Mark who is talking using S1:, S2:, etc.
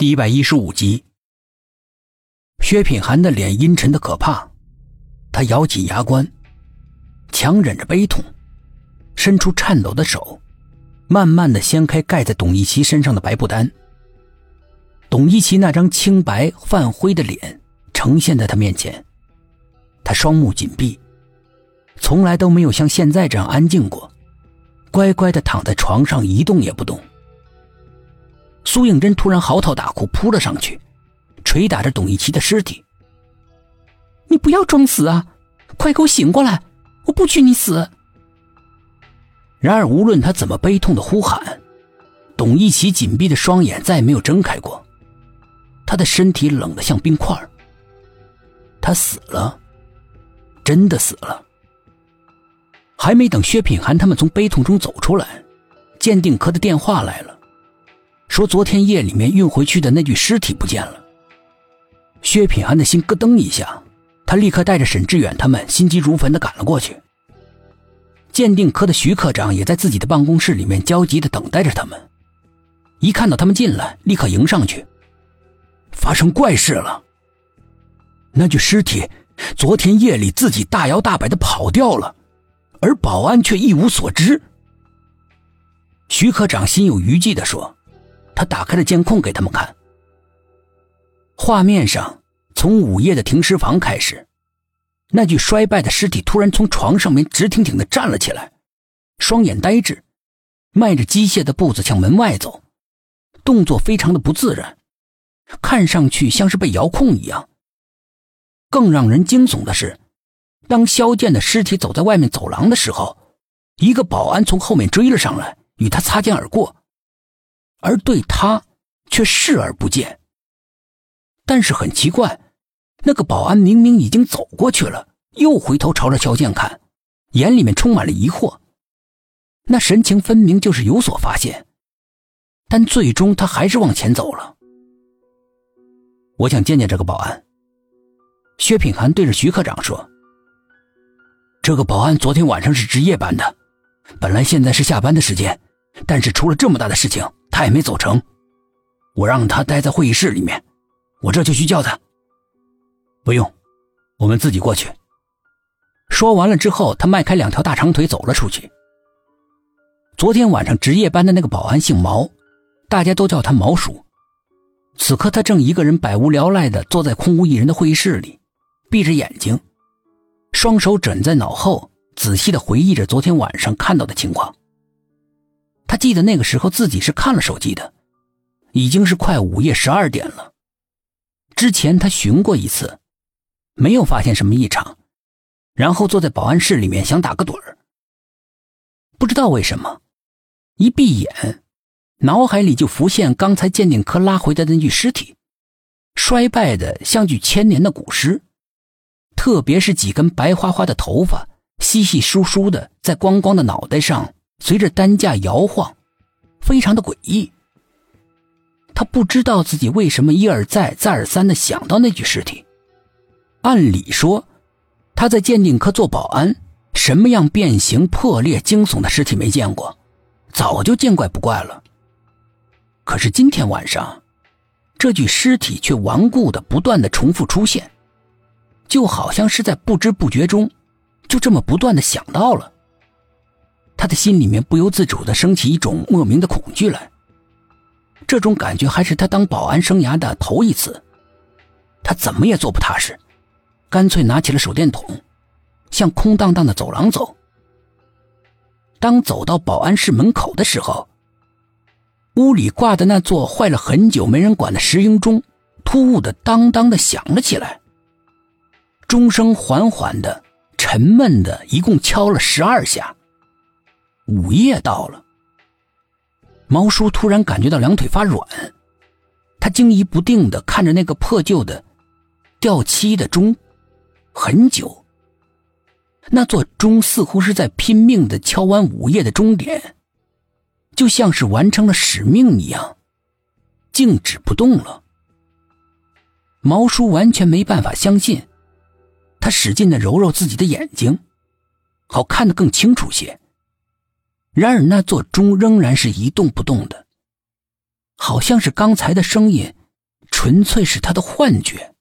S1: 第一百一十五集，薛品涵的脸阴沉的可怕，他咬紧牙关，强忍着悲痛，伸出颤抖的手，慢慢的掀开盖在董一奇身上的白布单。董一奇那张清白泛灰的脸呈现在他面前，他双目紧闭，从来都没有像现在这样安静过，乖乖的躺在床上一动也不动。苏应真突然嚎啕大哭，扑了上去，捶打着董一奇的尸体。
S2: “你不要装死啊！快给我醒过来！我不许你死！”
S1: 然而，无论他怎么悲痛的呼喊，董一奇紧闭的双眼再也没有睁开过。他的身体冷得像冰块。他死了，真的死了。还没等薛品涵他们从悲痛中走出来，鉴定科的电话来了。说昨天夜里面运回去的那具尸体不见了。薛品涵的心咯噔一下，他立刻带着沈志远他们心急如焚的赶了过去。鉴定科的徐科长也在自己的办公室里面焦急的等待着他们。一看到他们进来，立刻迎上去。发生怪事了。那具尸体昨天夜里自己大摇大摆的跑掉了，而保安却一无所知。徐科长心有余悸的说。他打开了监控给他们看，画面上从午夜的停尸房开始，那具衰败的尸体突然从床上面直挺挺的站了起来，双眼呆滞，迈着机械的步子向门外走，动作非常的不自然，看上去像是被遥控一样。更让人惊悚的是，当肖剑的尸体走在外面走廊的时候，一个保安从后面追了上来，与他擦肩而过。而对他却视而不见。但是很奇怪，那个保安明明已经走过去了，又回头朝着肖剑看，眼里面充满了疑惑，那神情分明就是有所发现。但最终他还是往前走了。我想见见这个保安。薛品涵对着徐科长说：“这个保安昨天晚上是值夜班的，本来现在是下班的时间，但是出了这么大的事情。”他也没走成，我让他待在会议室里面，我这就去叫他。不用，我们自己过去。说完了之后，他迈开两条大长腿走了出去。昨天晚上值夜班的那个保安姓毛，大家都叫他毛叔。此刻他正一个人百无聊赖的坐在空无一人的会议室里，闭着眼睛，双手枕在脑后，仔细的回忆着昨天晚上看到的情况。记得那个时候自己是看了手机的，已经是快午夜十二点了。之前他巡过一次，没有发现什么异常，然后坐在保安室里面想打个盹儿。不知道为什么，一闭眼，脑海里就浮现刚才鉴定科拉回的那具尸体，衰败的像具千年的古尸，特别是几根白花花的头发，稀稀疏疏的在光光的脑袋上。随着担架摇晃，非常的诡异。他不知道自己为什么一而再、再而三的想到那具尸体。按理说，他在鉴定科做保安，什么样变形、破裂、惊悚的尸体没见过，早就见怪不怪了。可是今天晚上，这具尸体却顽固的、不断的重复出现，就好像是在不知不觉中，就这么不断的想到了。他的心里面不由自主的升起一种莫名的恐惧来。这种感觉还是他当保安生涯的头一次。他怎么也坐不踏实，干脆拿起了手电筒，向空荡荡的走廊走。当走到保安室门口的时候，屋里挂的那座坏了很久没人管的石英钟，突兀的当当的响了起来。钟声缓缓的、沉闷的，一共敲了十二下。午夜到了，毛叔突然感觉到两腿发软，他惊疑不定的看着那个破旧的、掉漆的钟，很久。那座钟似乎是在拼命的敲完午夜的钟点，就像是完成了使命一样，静止不动了。毛叔完全没办法相信，他使劲的揉揉自己的眼睛，好看得更清楚些。然而，那座钟仍然是一动不动的，好像是刚才的声音纯粹是他的幻觉。